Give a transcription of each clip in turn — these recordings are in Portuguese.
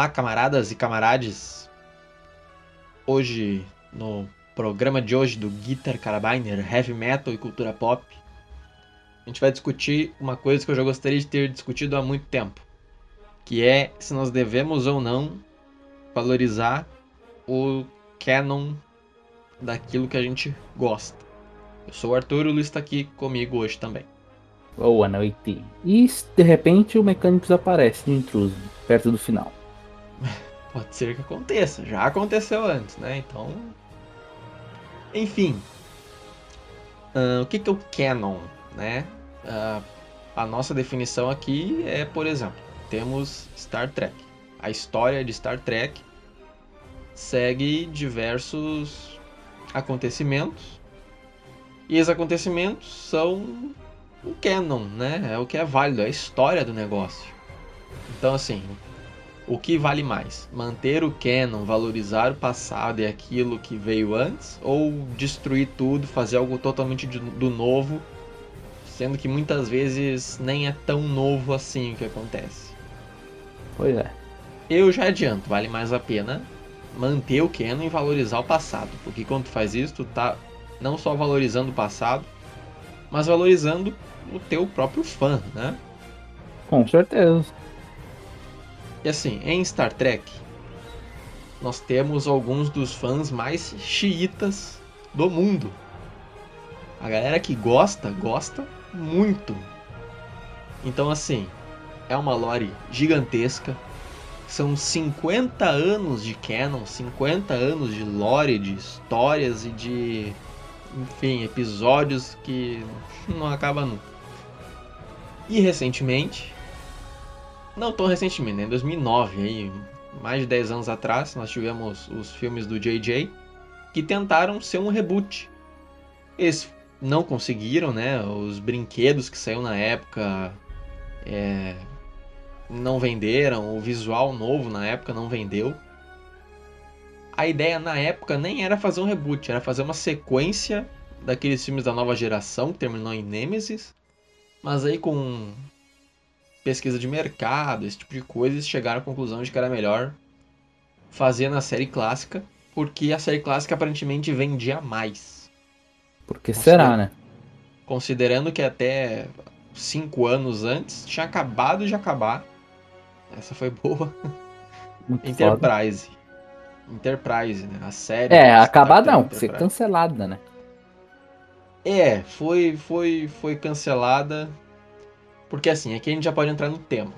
Olá, camaradas e camarades. Hoje, no programa de hoje do Guitar Carabiner, Heavy Metal e Cultura Pop, a gente vai discutir uma coisa que eu já gostaria de ter discutido há muito tempo, que é se nós devemos ou não valorizar o canon daquilo que a gente gosta. Eu sou o Arthur o Luiz está aqui comigo hoje também. Boa noite. E de repente o mecânico aparece de intruso, perto do final. Pode ser que aconteça, já aconteceu antes, né? Então. Enfim. Uh, o que, que é o canon, né? Uh, a nossa definição aqui é, por exemplo, temos Star Trek. A história de Star Trek segue diversos acontecimentos. E esses acontecimentos são o canon, né? É o que é válido, é a história do negócio. Então, assim, o que vale mais? Manter o canon, valorizar o passado e aquilo que veio antes? Ou destruir tudo, fazer algo totalmente do novo, sendo que muitas vezes nem é tão novo assim o que acontece? Pois é. Eu já adianto, vale mais a pena manter o canon e valorizar o passado, porque quando tu faz isso, tu tá não só valorizando o passado, mas valorizando o teu próprio fã, né? Com certeza. E assim, em Star Trek, nós temos alguns dos fãs mais xiitas do mundo. A galera que gosta, gosta muito. Então, assim, é uma lore gigantesca. São 50 anos de canon, 50 anos de lore, de histórias e de. Enfim, episódios que não acaba nunca. E recentemente, não tão recentemente, né? Em 2009, aí, mais de 10 anos atrás, nós tivemos os filmes do JJ que tentaram ser um reboot. Eles não conseguiram, né? Os brinquedos que saíram na época é, não venderam, o visual novo na época não vendeu. A ideia na época nem era fazer um reboot, era fazer uma sequência daqueles filmes da nova geração que terminou em Nemesis, mas aí com pesquisa de mercado, esse tipo de coisa, eles chegaram à conclusão de que era melhor fazer na série clássica, porque a série clássica aparentemente vendia mais. Porque será, né? Considerando que até cinco anos antes tinha acabado de acabar. Essa foi boa. Muito Enterprise. Foda. Enterprise, né? A série. É, acabar não, ser cancelada, né? É, foi, foi, foi cancelada porque assim, aqui a gente já pode entrar no tema.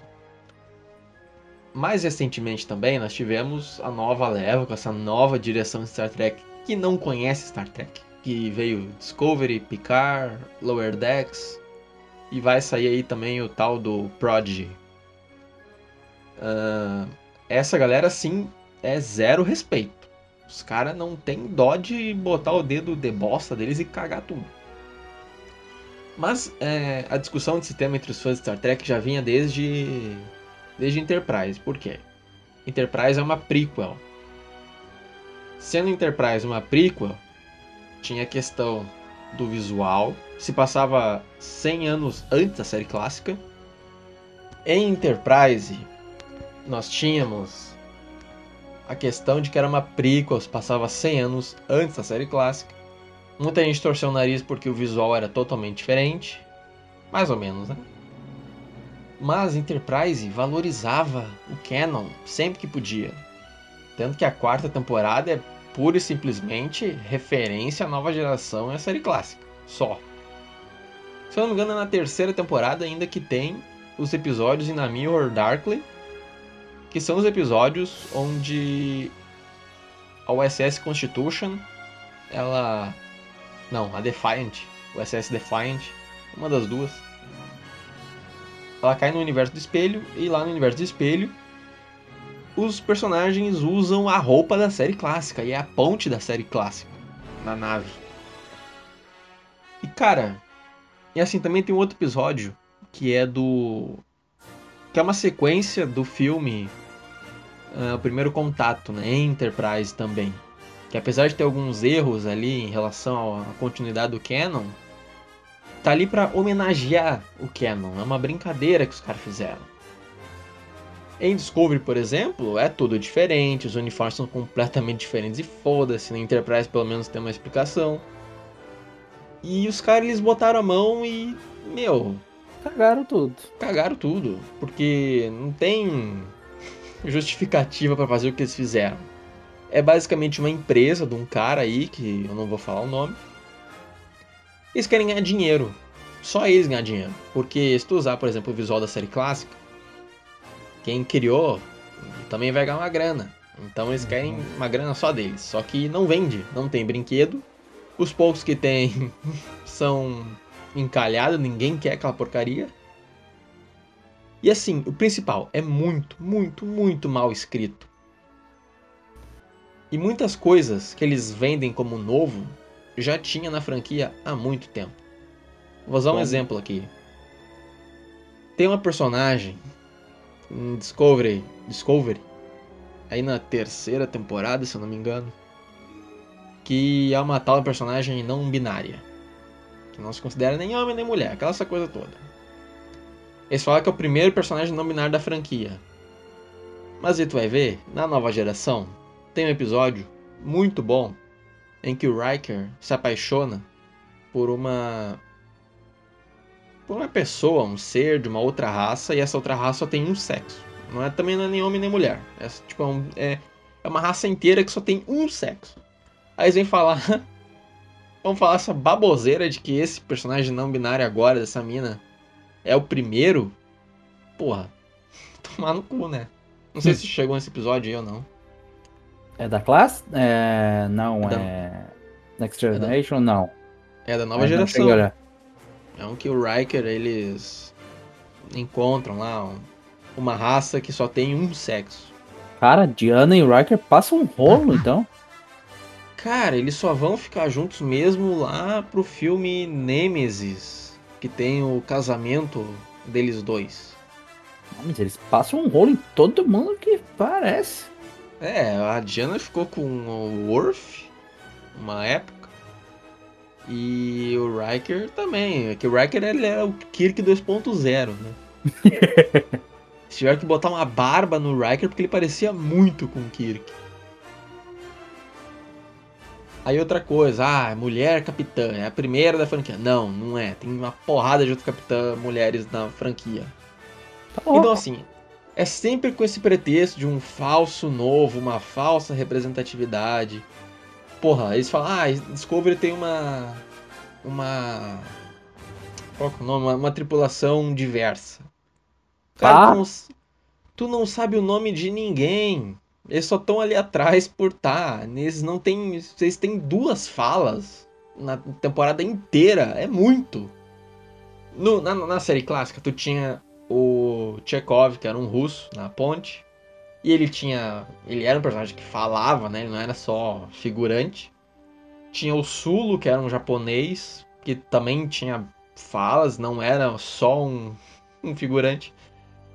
Mais recentemente também nós tivemos a nova leva com essa nova direção de Star Trek que não conhece Star Trek, que veio Discovery, Picard, Lower Decks e vai sair aí também o tal do Prodigy. Uh, essa galera sim é zero respeito. Os caras não tem dó de botar o dedo de bosta deles e cagar tudo. Mas é, a discussão desse tema entre os fãs de Star Trek já vinha desde, desde Enterprise. Por quê? Enterprise é uma prequel. Sendo Enterprise uma prequel, tinha a questão do visual, se passava 100 anos antes da série clássica. Em Enterprise, nós tínhamos a questão de que era uma prequel, se passava 100 anos antes da série clássica. Muita gente torceu o nariz porque o visual era totalmente diferente. Mais ou menos, né? Mas Enterprise valorizava o canon sempre que podia. Tanto que a quarta temporada é pura e simplesmente referência à nova geração e à série clássica. Só. Se eu não me engano, é na terceira temporada ainda que tem os episódios In a Mirror Darkly, que são os episódios onde a USS Constitution ela não, a Defiant. O SS Defiant. Uma das duas. Ela cai no universo do espelho. E lá no universo do espelho. Os personagens usam a roupa da série clássica. E é a ponte da série clássica. Na nave. E cara. E assim, também tem um outro episódio. Que é do. Que é uma sequência do filme. Uh, o primeiro contato, né? Enterprise também que apesar de ter alguns erros ali em relação à continuidade do canon, tá ali para homenagear o canon. É uma brincadeira que os caras fizeram. Em Discovery, por exemplo, é tudo diferente, os uniformes são completamente diferentes e foda-se, na Enterprise pelo menos tem uma explicação. E os caras eles botaram a mão e, meu, Cagaram tudo. cagaram tudo, porque não tem justificativa pra fazer o que eles fizeram. É basicamente uma empresa de um cara aí, que eu não vou falar o nome. Eles querem ganhar dinheiro. Só eles ganhar dinheiro. Porque se tu usar, por exemplo, o visual da série clássica, quem criou também vai ganhar uma grana. Então eles querem uma grana só deles. Só que não vende, não tem brinquedo. Os poucos que tem são encalhados, ninguém quer aquela porcaria. E assim, o principal é muito, muito, muito mal escrito. E muitas coisas que eles vendem como novo já tinha na franquia há muito tempo. Vou usar um exemplo aqui. Tem uma personagem em Discovery, Discovery, aí na terceira temporada, se eu não me engano, que é uma tal personagem não binária, que não se considera nem homem nem mulher, aquela essa coisa toda. Eles falam que é o primeiro personagem não binário da franquia. Mas aí tu vai ver, na nova geração, tem um episódio muito bom em que o Riker se apaixona por uma por uma pessoa, um ser de uma outra raça e essa outra raça só tem um sexo. Não é também não é nem homem nem mulher. É tipo é um- é, é uma raça inteira que só tem um sexo. Aí eles vêm falar vão falar essa baboseira de que esse personagem não binário agora dessa mina é o primeiro. Porra, tomar no cu, né? Não sei se chegou nesse episódio aí ou não. É da classe? É. Não, É da- é. Next Generation? Não. É da nova É, geração. É um que o Riker, eles encontram lá um- uma raça que só tem um sexo. Cara, Diana e Riker passam um rolo, então. Cara, eles só vão ficar juntos mesmo lá pro filme Nemesis, que tem o casamento deles dois. Não, Mas eles passam um rolo em todo mundo que parece. É, a Diana ficou com o Worf uma época. E o Riker também. É que o Riker ele é o Kirk 2.0, né? Se tiver que botar uma barba no Riker porque ele parecia muito com o Kirk. Aí outra coisa, ah, mulher capitã, é a primeira da franquia. Não, não é. Tem uma porrada de outras capitã mulheres na franquia. Tá Então, assim, é sempre com esse pretexto de um falso novo, uma falsa representatividade. Porra, eles falam, ah, Discovery tem uma. Uma. Qual que é o nome? Uma, uma tripulação diversa. Cara, Ah. tu, não, tu não sabe o nome de ninguém. Eles só estão ali atrás por tá. Eles não têm. Vocês têm duas falas na temporada inteira. É muito. No- na, na série clássica, tu tinha o Chekhov, que era um russo, na ponte. E ele tinha. Ele era um personagem que falava, né? Ele não era só figurante. Tinha o Sulu, que era um japonês, que também tinha falas, não era só um, um figurante.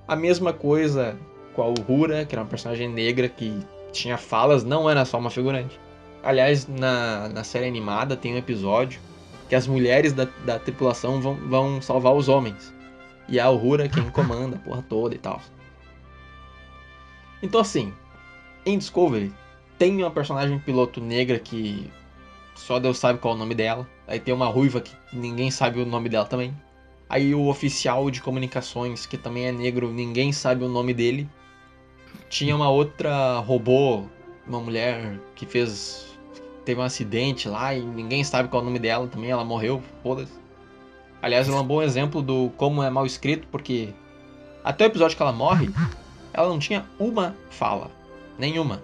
A mesma coisa com a Uhura, que era uma personagem negra que tinha falas, não era só uma figurante. Aliás, na, na série animada tem um episódio que as mulheres da, da tripulação vão, vão salvar os homens. E a Uhura quem comanda a porra toda e tal. Então assim, em Discovery tem uma personagem piloto negra que só Deus sabe qual é o nome dela. Aí tem uma ruiva que ninguém sabe o nome dela também. Aí o oficial de comunicações, que também é negro, ninguém sabe o nome dele. Tinha uma outra robô, uma mulher que fez. teve um acidente lá e ninguém sabe qual é o nome dela também, ela morreu, foda-se. Aliás, ela é um bom exemplo do como é mal escrito, porque até o episódio que ela morre, ela não tinha uma fala. Nenhuma.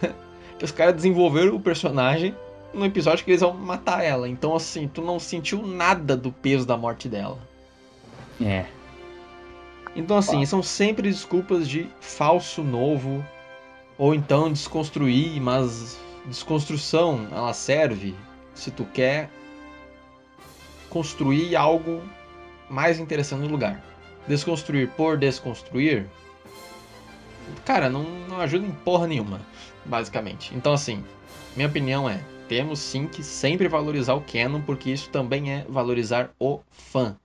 Os caras desenvolveram o personagem no episódio que eles vão matar ela. Então, assim, tu não sentiu nada do peso da morte dela. É. Então, assim, são sempre desculpas de falso novo. Ou então desconstruir, mas desconstrução ela serve se tu quer construir algo mais interessante no lugar. Desconstruir por desconstruir, cara, não, não ajuda em porra nenhuma, basicamente. Então, assim, minha opinião é: temos sim que sempre valorizar o canon, porque isso também é valorizar o fã.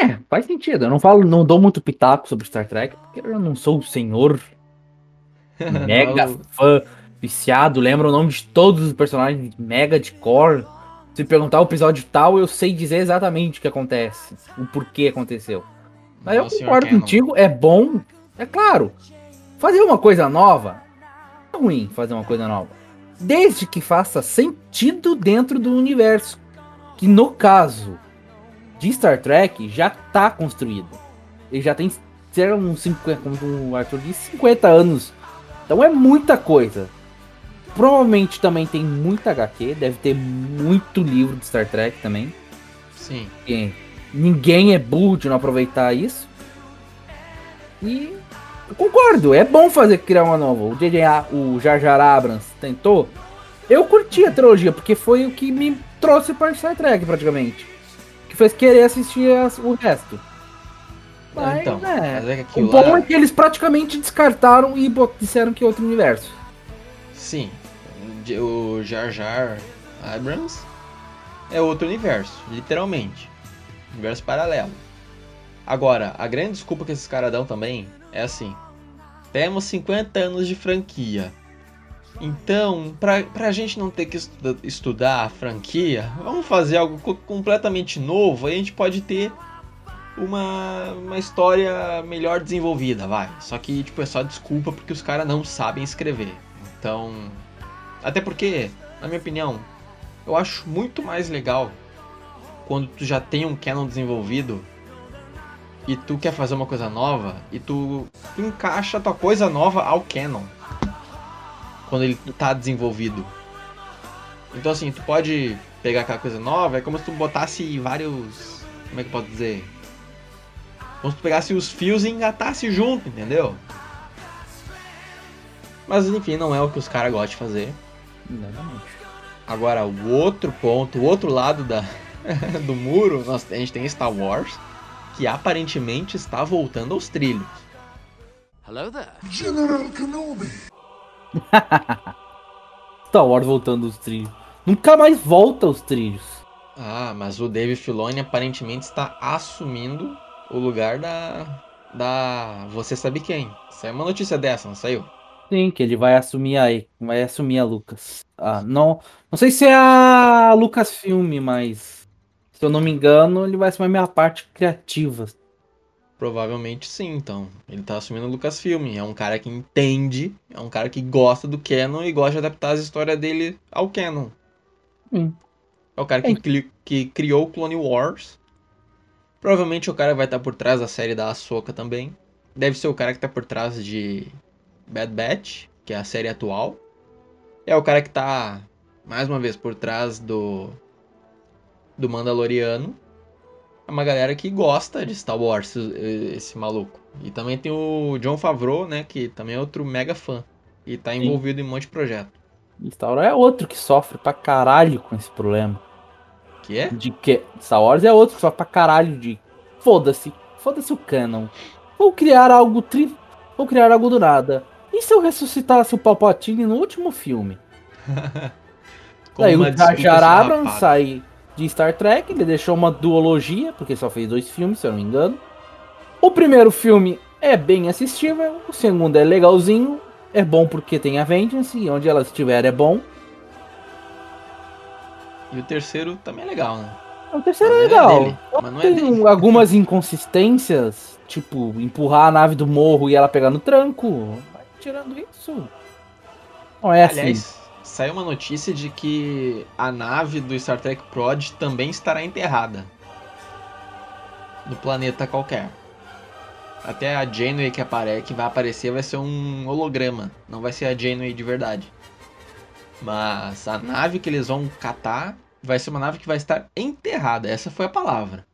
É, faz sentido. Eu não falo, não dou muito pitaco sobre Star Trek, porque eu não sou o senhor mega fã viciado, lembra o nome de todos os personagens mega de core. Se perguntar o episódio tal, eu sei dizer exatamente o que acontece, o porquê aconteceu. Mas não, eu concordo contigo, é bom, é claro. Fazer uma coisa nova é ruim fazer uma coisa nova. Desde que faça sentido dentro do universo. Que no caso de Star Trek já tá construído. Ele já tem serão uns 50, como o Arthur disse, 50 anos. Então é muita coisa. Provavelmente também tem muita HQ, deve ter muito livro de Star Trek também. Sim. Porque ninguém é burro de não aproveitar isso. E eu concordo, é bom fazer criar uma nova. O JJ, o Jar Jar Abrams tentou. Eu curti a trilogia, porque foi o que me trouxe para Star Trek praticamente. Que fez querer assistir as- o resto. Mas, então, é. mas é que O bom lá, é que eles praticamente descartaram e disseram que é outro universo. Sim, o Jar Jar Abrams é outro universo, literalmente. Universo paralelo. Agora, a grande desculpa que esses caras dão também é assim: temos 50 anos de franquia. Então, pra, pra gente não ter que estuda- estudar a franquia, vamos fazer algo co- completamente novo. Aí a gente pode ter uma, uma história melhor desenvolvida, vai. Só que, tipo, é só desculpa porque os caras não sabem escrever. Então. Até porque, na minha opinião, eu acho muito mais legal quando tu já tem um canon desenvolvido e tu quer fazer uma coisa nova e tu encaixa a tua coisa nova ao canon. Quando ele tá desenvolvido. Então assim, tu pode pegar aquela coisa nova, é como se tu botasse vários. Como é que eu posso dizer? Como se tu pegasse os fios e engatasse junto, entendeu? Mas enfim, não é o que os caras gostam de fazer. Exatamente. Agora, o outro ponto, o outro lado da, do muro, nós, a gente tem Star Wars, que aparentemente está voltando aos trilhos. Hello there. General Kenobi. Star Wars voltando aos trilhos. Nunca mais volta aos trilhos. Ah, mas o Dave Filoni aparentemente está assumindo o lugar da. da. Você sabe quem. Saiu uma notícia dessa, não saiu? Sim, que ele vai assumir aí, vai assumir a Lucas. Ah, não, não sei se é a Lucasfilm, mas se eu não me engano, ele vai assumir a minha parte criativa. Provavelmente sim, então. Ele tá assumindo o Lucasfilm. É um cara que entende, é um cara que gosta do canon e gosta de adaptar as histórias dele ao canon. Hum. É o cara que, É. cri- que criou o Clone Wars. Provavelmente o cara vai estar por trás da série da Ahsoka também. Deve ser o cara que tá por trás de Bad Batch, que é a série atual. É o cara que tá, mais uma vez, por trás do. do Mandaloriano. É uma galera que gosta de Star Wars, esse, maluco. E também tem o John Favreau, né? Que também é outro mega fã. E tá Sim. envolvido em um monte de projeto. E Star Wars é outro que sofre pra caralho com esse problema. Que é? De que Star Wars é outro que sofre pra caralho de foda-se, foda-se o canon. Vou criar algo tri, vou criar algo do nada. E se eu ressuscitasse o Palpatine no último filme? Daí o Jar Abrams sai de Star Trek, ele deixou uma duologia, porque só fez dois filmes, se eu não me engano. O primeiro filme é bem assistível, o segundo é legalzinho, é bom porque tem a Vengeance, e onde ela estiver é bom. E o terceiro também é legal, né? O terceiro é é legal. dele, não é tem dele. algumas inconsistências, tipo empurrar a nave do morro e ela pegar no tranco. Tirando isso. Não é assim. Aliás, saiu uma notícia de que a nave do Star Trek Prod também estará enterrada. No planeta qualquer. Até a Janeway que, apare que vai aparecer vai ser um holograma. Não vai ser a Janeway de verdade. Mas a nave que eles vão catar vai ser uma nave que vai estar enterrada. Essa foi a palavra.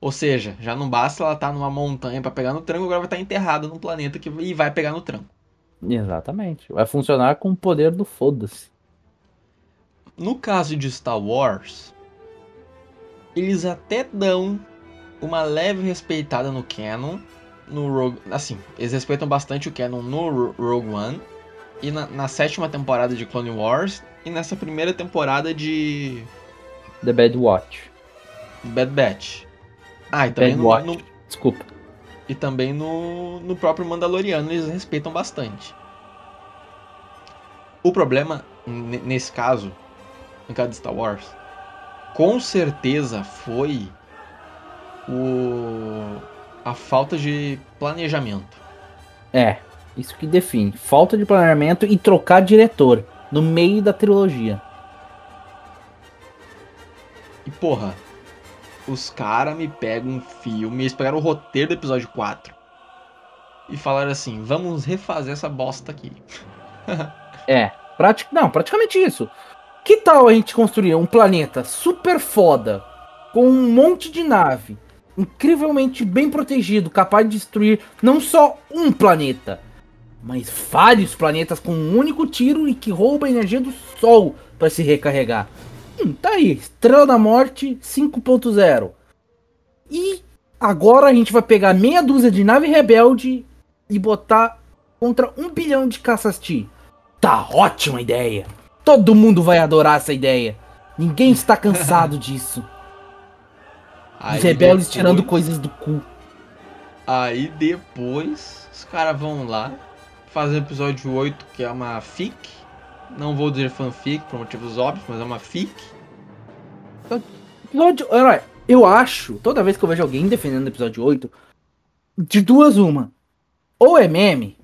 Ou seja, já não basta ela estar numa montanha para pegar no tranco, agora vai estar enterrada num planeta que e vai pegar no tranco. Exatamente. Vai funcionar com o poder do foda-se. No caso de Star Wars, eles até dão uma leve respeitada no canon, no Rogue, assim, eles respeitam bastante o canon no Ro- Rogue One e na, na sétima temporada de Clone Wars e nessa primeira temporada de The Bad Watch. Bad Batch. Ah, e também no, Baywatch. no- Desculpa. E também no, no próprio Mandaloriano eles respeitam bastante. O problema, nesse caso, no caso de Star Wars, com certeza foi o a falta de planejamento. É, isso que define. Falta de planejamento e trocar diretor no meio da trilogia. E porra, os caras me pegam um filme, eles pegaram o roteiro do episódio 4 e falaram assim: vamos refazer essa bosta aqui. É, prati... não, praticamente isso. Que tal a gente construir um planeta super foda, com um monte de nave, incrivelmente bem protegido, capaz de destruir não só um planeta, mas vários planetas com um único tiro e que rouba a energia do Sol para se recarregar? Hum, tá aí, Estrela da Morte 5.0. E agora a gente vai pegar meia dúzia de nave rebelde e botar contra um bilhão de caças-ti. Tá ótima ideia. Todo mundo vai adorar essa ideia. Ninguém está cansado disso. Aí Os rebeldes depois- tirando coisas do cu. Aí depois os caras vão lá fazer o episódio 8, que é uma fic. Não vou dizer fanfic por motivos óbvios, mas é uma fic. Episódio, olha, eu acho, toda vez que eu vejo alguém defendendo o episódio 8, de duas uma. Ou é meme,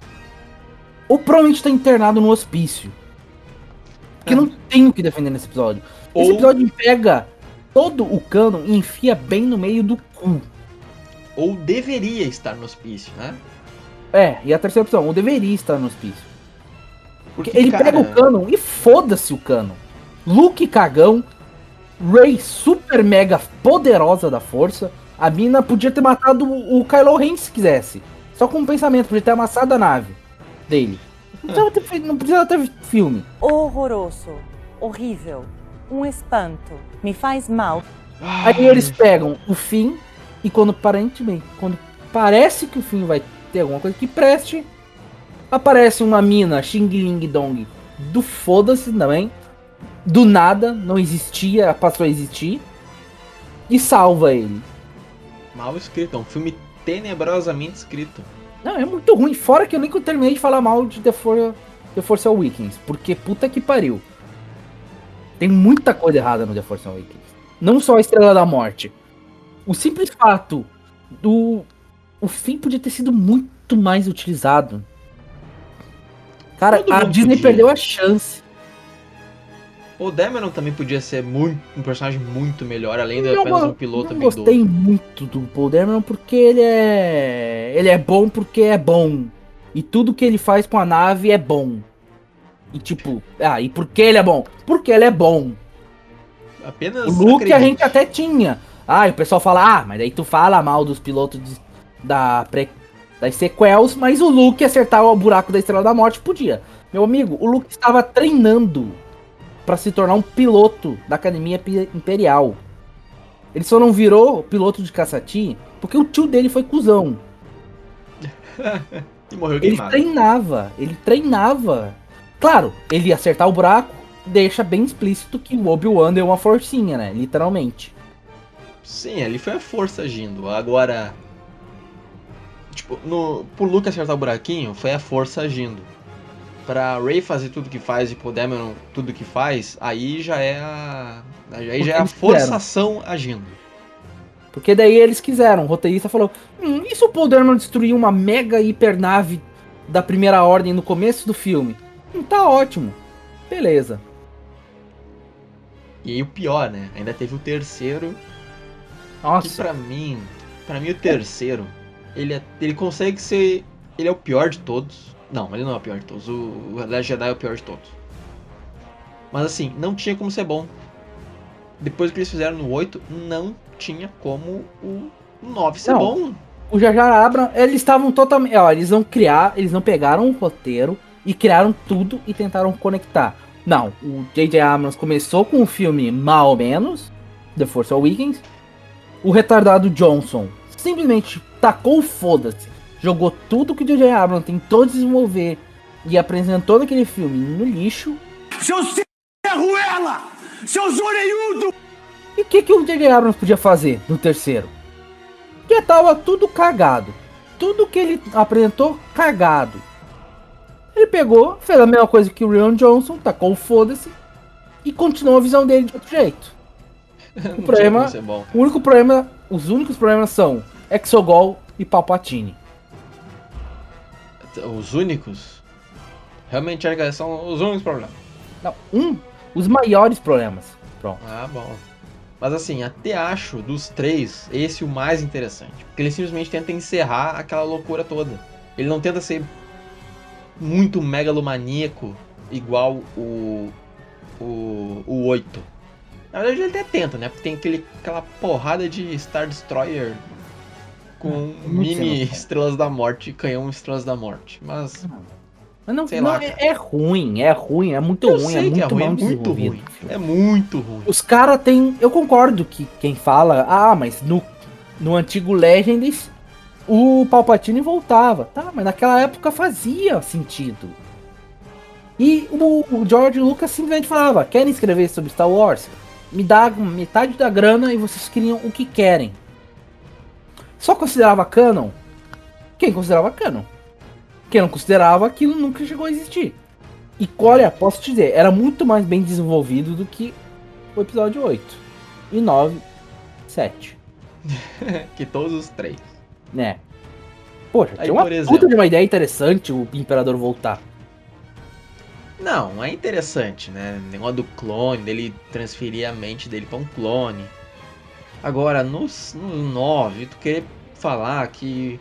ou provavelmente tá internado no hospício. Porque não tem o que defender nesse episódio. Esse Ou- episódio pega todo o cano e enfia bem no meio do cu. Ou deveria estar no hospício, né? É, e a terceira opção, ou deveria estar no hospício. Porque ele cara, pega o canon e foda-se o canon. Luke cagão, Rey super mega poderosa da força. A mina podia ter matado o Kylo Ren se quisesse. Só com um pensamento, podia ter amassado a nave dele. Não precisava ter, não precisava ter filme. horroroso, horrível, um espanto, me faz mal. Aí eles pegam o fim e quando aparentemente, quando parece que o fim vai ter alguma coisa que preste, aparece uma mina Xing Ling Dong do foda-se também, do nada, não existia, passou a existir e salva ele. Mal escrito, é um filme tenebrosamente escrito. Não, é muito ruim, fora que eu nem terminei de falar mal de The, For The Force Awakens, porque puta que pariu. Tem muita coisa errada no The Force Awakens. Não só a Estrela da Morte. O simples fato do. O fim podia ter sido muito mais utilizado. Cara, Todo a Disney podia. perdeu a chance. O Dameron também podia ser muito, um personagem muito melhor, além de Não, apenas um piloto habilidoso. gostei muito do Paul Dameron porque ele é. Ele é bom porque é bom. E tudo que ele faz com a nave é bom. E tipo, ah, e por que ele é bom? Porque ele é bom. Apenas O Luke a acredite. gente até tinha. Ah, e o pessoal fala, ah, mas daí tu fala mal dos pilotos de- da pré, das sequels, mas o Luke acertar o buraco da Estrela da Morte podia. Meu amigo, o Luke estava treinando pra se tornar um piloto da Academia Imperial. Ele só não virou piloto de caçati porque o tio dele foi cuzão. E morreu Ele queimado. treinava, ele treinava. Claro, ele ia acertar o buraco, deixa bem explícito que o Obi-Wan deu uma forcinha, né? Literalmente. Sim, ali foi a força agindo. Agora. Tipo, no, pro Luke acertar o buraquinho, foi a força agindo. Pra Ray fazer tudo que faz e pro Dameron tudo que faz, aí já é a. Aí já é a eles quiseram. forçação agindo. Porque daí eles quiseram. O roteirista falou: hum, e se o Paul Dameron destruir uma mega hipernave da primeira ordem no começo do filme? Hum, tá ótimo. Beleza. E aí o pior, né? Ainda teve o terceiro, que Nossa. pra mim. Pra mim o terceiro, ele, é, ele consegue ser. Ele é o pior de todos. Não, ele não é o pior de todos. O, o Last Jedi é o pior de todos. Mas assim, não tinha como ser bom. Depois que eles fizeram no 8, não tinha como o 9 ser Não. bom. O Jar Jar Abrams, eles estavam totalmente. Ó, eles não criar, eles não pegaram o roteiro e criaram tudo e tentaram conectar. Não, o J.J. Abrams começou com o filme mal ou menos, The Force Awakens. O retardado Johnson simplesmente tacou foda-se, jogou tudo que o J.J. Abrams tentou desenvolver e apresentou naquele filme no lixo. Seu Ruela! Seus orelhudo! E o que, que o J.J. Abrams podia fazer no terceiro? já tava tudo cagado. Tudo que ele apresentou, cagado. Ele pegou, fez a mesma coisa que o Rion Johnson, tacou o foda-se e continuou a visão dele de outro jeito. Não problema- bom. O único problema, os únicos problemas são Exogol e Palpatine. Os únicos. Realmente acho são os únicos problemas. Não, um, os maiores problemas. Pronto. Ah, bom. Mas assim, até acho dos três esse o mais interessante. Porque ele simplesmente tenta encerrar aquela loucura toda. Ele não tenta ser muito megalomaníaco igual o. O. O 8. Na verdade ele até tenta, né? Porque tem aquele, aquela porrada de Star Destroyer com Muito mini estrelas da morte e canhão estrelas da morte. Mas Mas não, não, lá, é, é ruim, é ruim, é muito eu ruim, é muito é ruim, é mal muito desenvolvido. ruim. É muito ruim. Os caras têm. Eu concordo que quem fala, ah, mas no, no antigo Legends o Palpatine voltava. Tá, mas naquela época fazia sentido. E o, o George Lucas simplesmente falava: querem escrever sobre Star Wars? Me dá metade da grana e vocês criam o que querem. Só considerava canon quem considerava canon. Quem não considerava, aquilo nunca chegou a existir. E olha, posso te dizer, era muito mais bem desenvolvido do que o episódio 8. E 9, 7. Que todos os três. Né? Poxa, Aí, tinha uma por puta exemplo. de uma ideia interessante o Imperador voltar. Não, é interessante, né? O negócio do clone, dele transferir a mente dele pra um clone. Agora, no, no 9, tu querer falar que.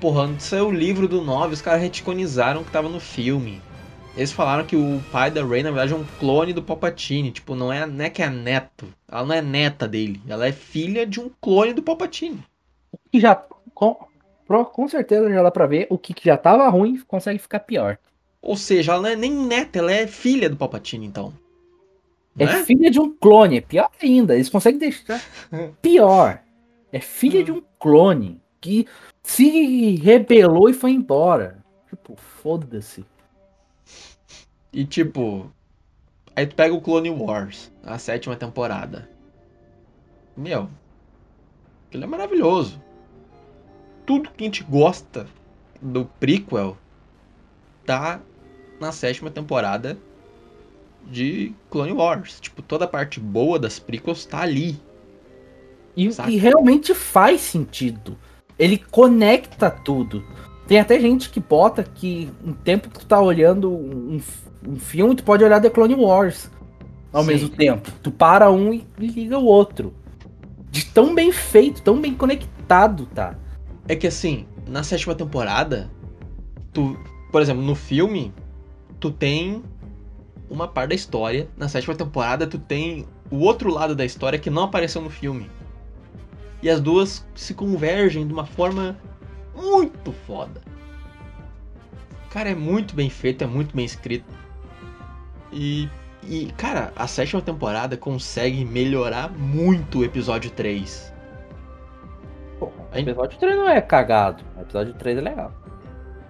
Porra, saiu o livro do 9, os caras retconizaram o que tava no filme. Eles falaram que o pai da Rey, na verdade, é um clone do Palpatine. Tipo, não é, não é que é neto. Ela não é neta dele. Ela é filha de um clone do Palpatine. Que já. Com, com certeza já dá pra ver o que, que já tava ruim consegue ficar pior. Ou seja, ela não é nem neta, ela é filha do Palpatine, então. É Né? filha de um clone, é pior ainda. Eles conseguem deixar pior. É filha de um clone que se rebelou e foi embora. Tipo, foda-se. E tipo, aí tu pega o Clone Wars, a sétima temporada. Meu, aquilo é maravilhoso. Tudo que a gente gosta do prequel tá na sétima temporada de Clone Wars. Tipo, toda a parte boa das prequels tá ali. E, e realmente faz sentido. Ele conecta tudo. Tem até gente que bota que um tempo que tu tá olhando um, um filme, tu pode olhar The Clone Wars ao Sim. mesmo tempo. Tu para um e liga o outro. De tão bem feito, tão bem conectado, tá? É que assim, na sétima temporada, tu, por exemplo, no filme, tu tem uma parte da história. Na sétima temporada, tu tem o outro lado da história que não apareceu no filme. E as duas se convergem de uma forma muito foda. Cara, é muito bem feito, é muito bem escrito. E, e cara, a sétima temporada consegue melhorar muito o episódio 3. Pô, o episódio 3 não é cagado. O episódio 3 é legal.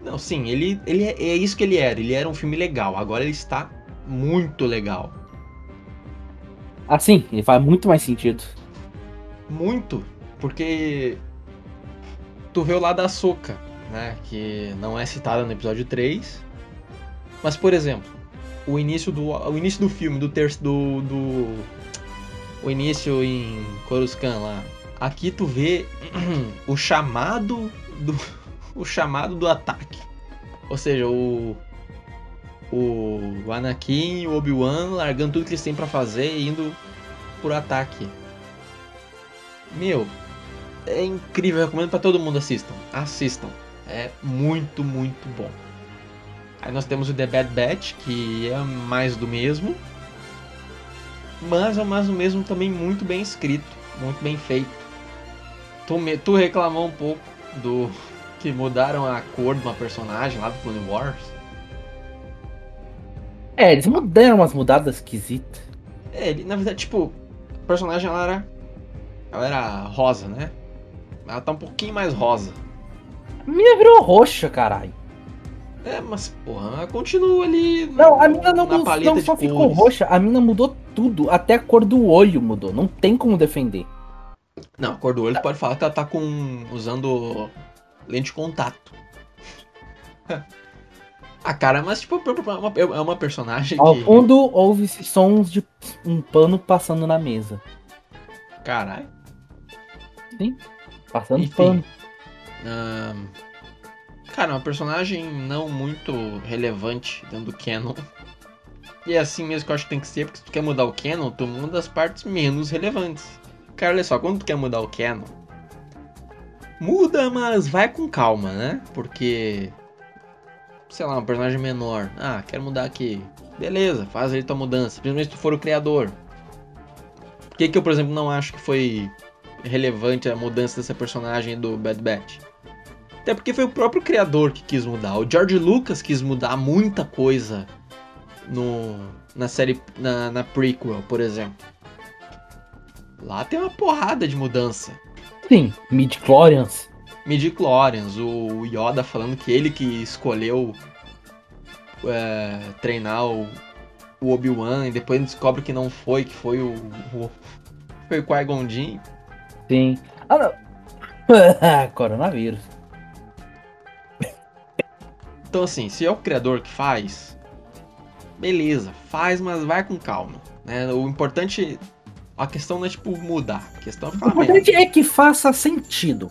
Não, sim, ele, ele é, é isso que ele era. Ele era um filme legal. Agora ele está muito legal. Assim, ele faz muito mais sentido. Muito. Porque tu vê o lado da Soca, né? Que não é citada no episódio 3. Mas, por exemplo, o início do, o início do filme, do terço do, do. O início em Coruscant lá. Aqui tu vê o chamado do. O chamado do ataque. Ou seja, o. O Anakin e o Obi-Wan largando tudo que eles têm pra fazer e indo por ataque. Meu, é incrível, recomendo pra todo mundo assistam. Assistam. É muito, muito bom. Aí nós temos o The Bad Batch, que é mais do mesmo. Mas é mais do mesmo também muito bem escrito, muito bem feito. Tu, me- tu reclamou um pouco do que mudaram a cor de uma personagem lá do Clone Wars. É, eles mudaram umas mudadas esquisitas. É, ele, na verdade, tipo, a personagem ela era. Ela era rosa, né? Ela tá um pouquinho mais rosa. A mina virou roxa, caralho. É, mas, porra, ela continua ali. Não, a mina não, não, não só ficou cores. roxa, a mina mudou tudo. Até a cor do olho mudou. Não tem como defender. Não, a cor do olho tu pode falar que ela tá com. usando lente de contato. ah, cara, mas tipo, é uma, é uma personagem Ao que. fundo ouve-se sons de um pano passando na mesa. Caralho. Passando Enfim. pano. Ahn, Cara, uma personagem não muito relevante dentro do canon. E é assim mesmo que eu acho que tem que ser, porque se tu quer mudar o canon, tu muda as partes menos relevantes. Cara, olha só, quando tu quer mudar o canon, muda, mas vai com calma, né? Porque, sei lá, um personagem menor. Ah, quero mudar aqui. Beleza, faz aí tua mudança, principalmente se tu for o criador. Por que, que eu, por exemplo, não acho que foi relevante a mudança dessa personagem do Bad Batch? Até porque foi o próprio criador que quis mudar. O George Lucas quis mudar muita coisa no, na série, na, na prequel, por exemplo. Lá tem uma porrada de mudança. Sim, midi-chlorians. Midi-chlorians, o Yoda falando que ele que escolheu é, treinar o, o Obi-Wan e depois descobre que não foi, que foi o, o foi o Qui-Gon Jinn. Sim. Ah, não. Coronavírus. Então assim, se é o criador que faz, beleza, faz, mas vai com calma. Né? O importante, a questão não é tipo mudar, a questão é O ficar melhor. importante é que faça sentido.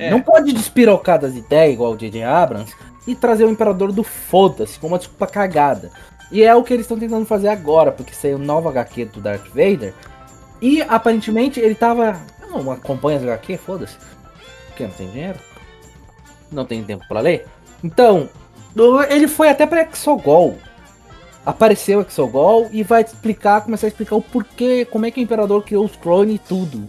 É, Não pode despirocar das ideias igual o J.J. Abrams e trazer o Imperador do Foda-se com uma desculpa cagada. E é o que eles estão tentando fazer agora, porque saiu novo HQ do Darth Vader. E aparentemente ele tava. Eu não acompanho as HQ, foda-se. Porque não tem dinheiro. Não tem tempo pra ler. Então, ele foi até pra Exogol. Apareceu Exogol e vai explicar, começar a explicar o porquê, como é que o Imperador criou os clones e tudo.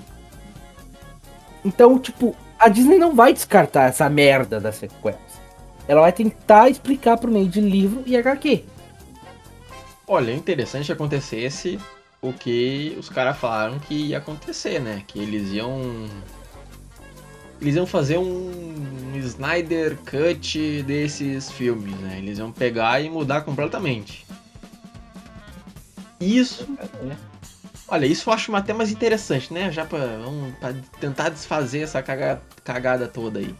Então, tipo, a Disney não vai descartar essa merda das sequências. Ela vai tentar explicar por meio de livro e HQ. Olha, interessante acontecesse o que os caras falaram que ia acontecer, né? Que eles iam. Eles iam fazer um Snyder Cut desses filmes, né? Eles iam pegar e mudar completamente. Isso, olha, isso eu acho até mais interessante, né? Já pra, pra tentar desfazer essa caga- cagada toda aí.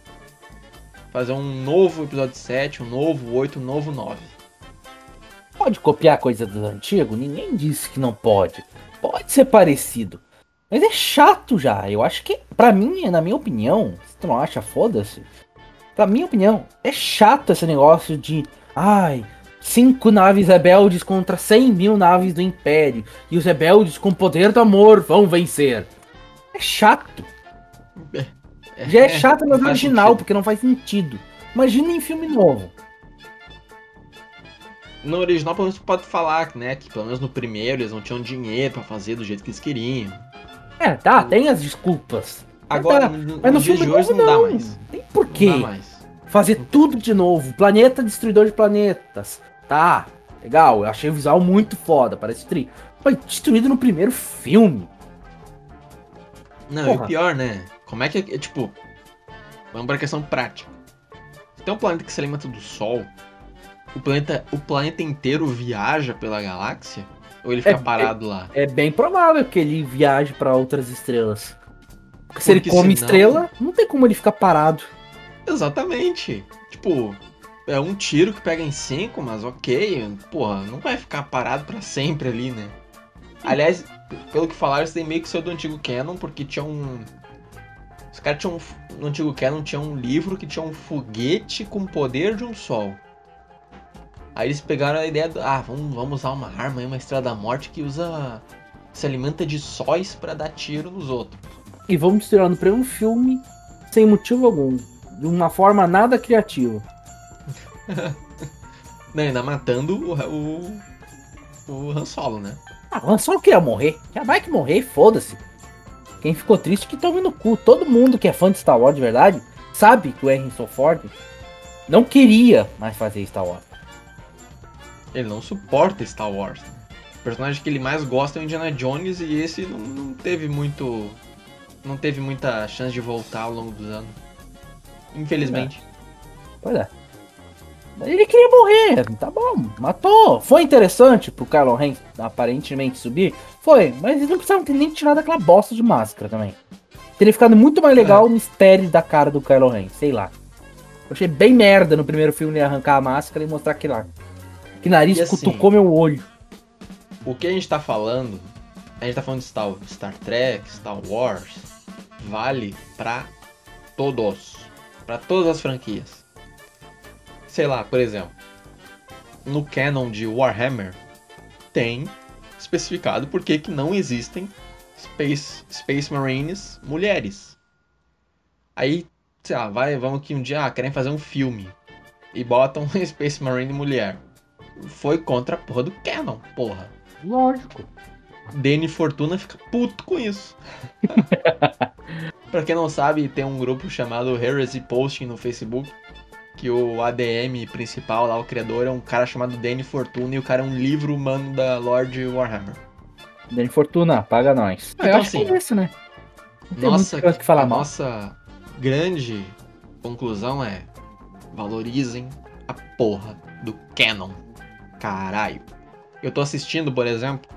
Fazer um novo episódio 7, um novo 8, um novo 9. Pode copiar coisa do antigo? Ninguém disse que não pode. Pode ser parecido. Mas é chato já. Eu acho que, pra mim, na minha opinião, se tu não acha, foda-se. Pra minha opinião, é chato esse negócio de. Ai, cinco naves rebeldes contra 100 mil naves do Império. E os rebeldes com o poder do amor vão vencer. É chato. Já é chato no original, sentido. porque não faz sentido. Imagina em filme novo. No original, pelo menos, pode falar, né? Que pelo menos no primeiro eles não tinham dinheiro pra fazer do jeito que eles queriam. É, tá, tem as desculpas. Agora, tá, no, Mas no filme de hoje novo, não, não. dá mais. Tem por Não quê? dá mais. Fazer tudo de novo. Planeta destruidor de planetas. Tá, legal. Eu achei o visual muito foda, parece tri. Foi destruído no primeiro filme. Não, e Porra. o pior, né? Como é que é, tipo. Vamos pra questão prática. Se tem um planeta que se alimenta do Sol, o planeta, o planeta inteiro viaja pela galáxia? Ou ele fica É, parado lá? É bem provável que ele viaje pra outras estrelas. Porque se Porque ele come senão- estrela, não tem como ele ficar parado. Exatamente. Tipo, é um tiro que pega em cinco, mas ok. Porra, não vai ficar parado pra sempre ali, né? Aliás, pelo que falaram, isso daí meio que saiu do antigo Canon, porque tinha um. Os caras tinham. um- No antigo Canon tinha um livro que tinha um foguete com o poder de um sol. Aí eles pegaram a ideia do. Ah, vamos, vamos usar uma arma aí, uma estrela da morte que usa. Se alimenta de sóis pra dar tiro nos outros. E vamos destruir no primeiro filme sem motivo algum. De uma forma nada criativa. Não, ainda matando o, o, o Han Solo, né? Ah, o Han Solo queria morrer. Já vai que morrer, foda-se. Quem ficou triste que tome no cu. Todo mundo que é fã de Star Wars de verdade sabe que o Harrison Ford não queria mais fazer Star Wars. Ele não suporta Star Wars. O personagem que ele mais gosta é o Indiana Jones e esse não, não teve muito. Não teve muita chance de voltar ao longo dos anos. Infelizmente. Pois é. Ele queria morrer, tá bom, matou. Foi interessante pro Kylo Ren aparentemente subir? Foi, mas eles não precisavam ter nem tirado aquela bosta de máscara também. Teria ficado muito mais legal É. o mistério da cara do Kylo Ren, sei lá. Eu achei bem merda no primeiro filme ele arrancar a máscara e mostrar que lá. Que nariz E assim- cutucou meu olho. O que a gente tá falando, a gente tá falando de Star, Star Trek, Star Wars, vale pra todos, Pra todas as franquias. Sei lá, por exemplo, no canon de Warhammer tem especificado por que que não existem Space, Space Marines mulheres. Aí, sei lá, vai, vamos que um dia ah, querem fazer um filme e botam Space Marine mulher. Foi contra a porra do canon, porra. Lógico. Danny Fortuna fica puto com isso. pra quem não sabe, tem um grupo chamado Heresy Posting no Facebook. Que o ADM principal lá, o criador, é um cara chamado Danny Fortuna e o cara é um livro humano da Lord Warhammer. Dani Fortuna, paga nós. Então, eu acho assim, que é isso, né? Não Nossa, que falar a mal. nossa grande conclusão é valorizem a porra do canon. Caralho. Eu tô assistindo, por exemplo,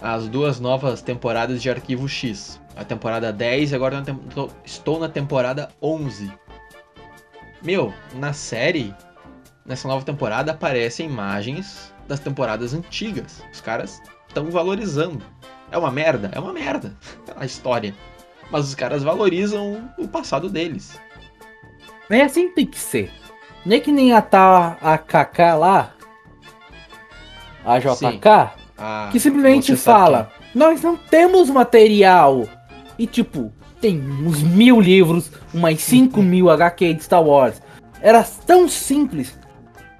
as duas novas temporadas de Arquivo X. A temporada 10 e agora tô- estou na temporada 11. Meu, na série, nessa nova temporada aparecem imagens das temporadas antigas. Os caras estão valorizando. É uma merda? É uma merda a história. Mas os caras valorizam o passado deles. É assim que tem que ser. Não é que nem a, tá, a KK lá, a JK, Ah, que simplesmente fala: Nós não temos material. E tipo, tem uns mil livros, umas 5 mil HQ de Star Wars. Era tão simples.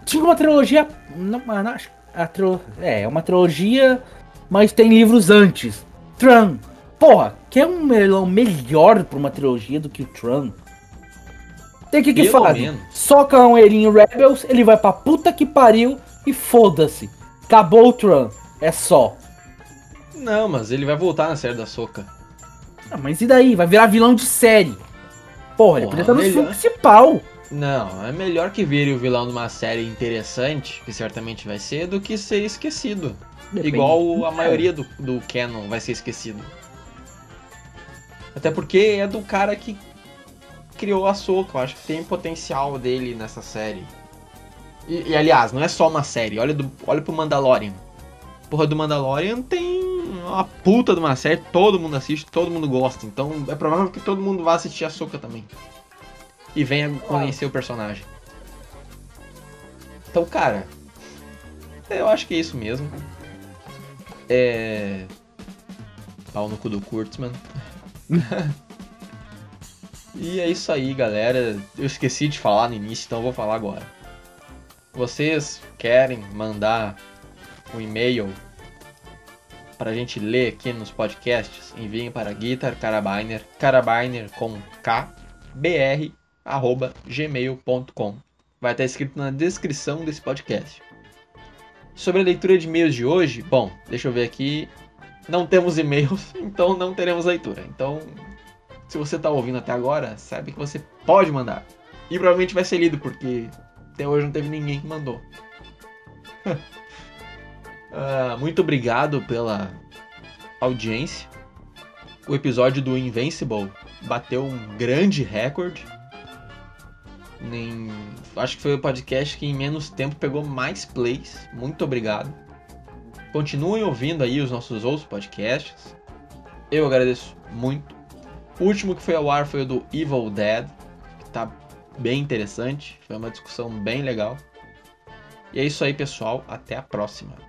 Tinha uma trilogia. Não, não a trio, é, é uma trilogia, mas tem livros antes. Tron. Porra, quer um melhor, melhor pra uma trilogia do que o Tron? Tem que que Pelo menos. Socam ele em Rebels, ele vai pra puta que pariu e foda-se. Acabou o Tron. É só. Não, mas ele vai voltar na série da Soca. Ah, mas e daí? Vai virar vilão de série. Porra, ele Porra, podia estar no melhor. filme principal. Não, é melhor que vire o vilão numa série interessante, que certamente vai ser, do que ser esquecido. Depende. Igual a maioria do, do canon vai ser esquecido. Até porque é do cara que criou a Soca. Eu acho que tem potencial dele nessa série. E, e, aliás, não é só uma série. Olha, do, olha pro Mandalorian. Porra do Mandalorian tem uma puta de uma série, todo mundo assiste, todo mundo gosta. Então é provável que todo mundo vá assistir a Soca também. E venha conhecer o personagem. Então, cara, eu acho que é isso mesmo. É. Pau no cu do Kurtzman. e é isso aí, galera. Eu esqueci de falar no início, então eu vou falar agora. Vocês querem mandar um e-mail pra gente ler aqui nos podcasts? Enviem para Guitar Carabiner, Carabiner com K, br, arroba gmail.com. Vai estar escrito na descrição desse podcast. Sobre a leitura de e-mails de hoje, bom, deixa eu ver aqui. Não temos e-mails, então não teremos leitura. Então, se você está ouvindo até agora, sabe que você pode mandar. E provavelmente vai ser lido, porque até hoje não teve ninguém que mandou. Ah, muito obrigado pela audiência. O episódio do Invincible bateu um grande recorde. Nem... Acho que foi o podcast que em menos tempo pegou mais plays. Muito obrigado. Continuem ouvindo aí os nossos outros podcasts. Eu agradeço muito. O último que foi ao ar foi o do Evil Dead, que tá bem interessante. Foi uma discussão bem legal. E é isso aí, pessoal. Até a próxima.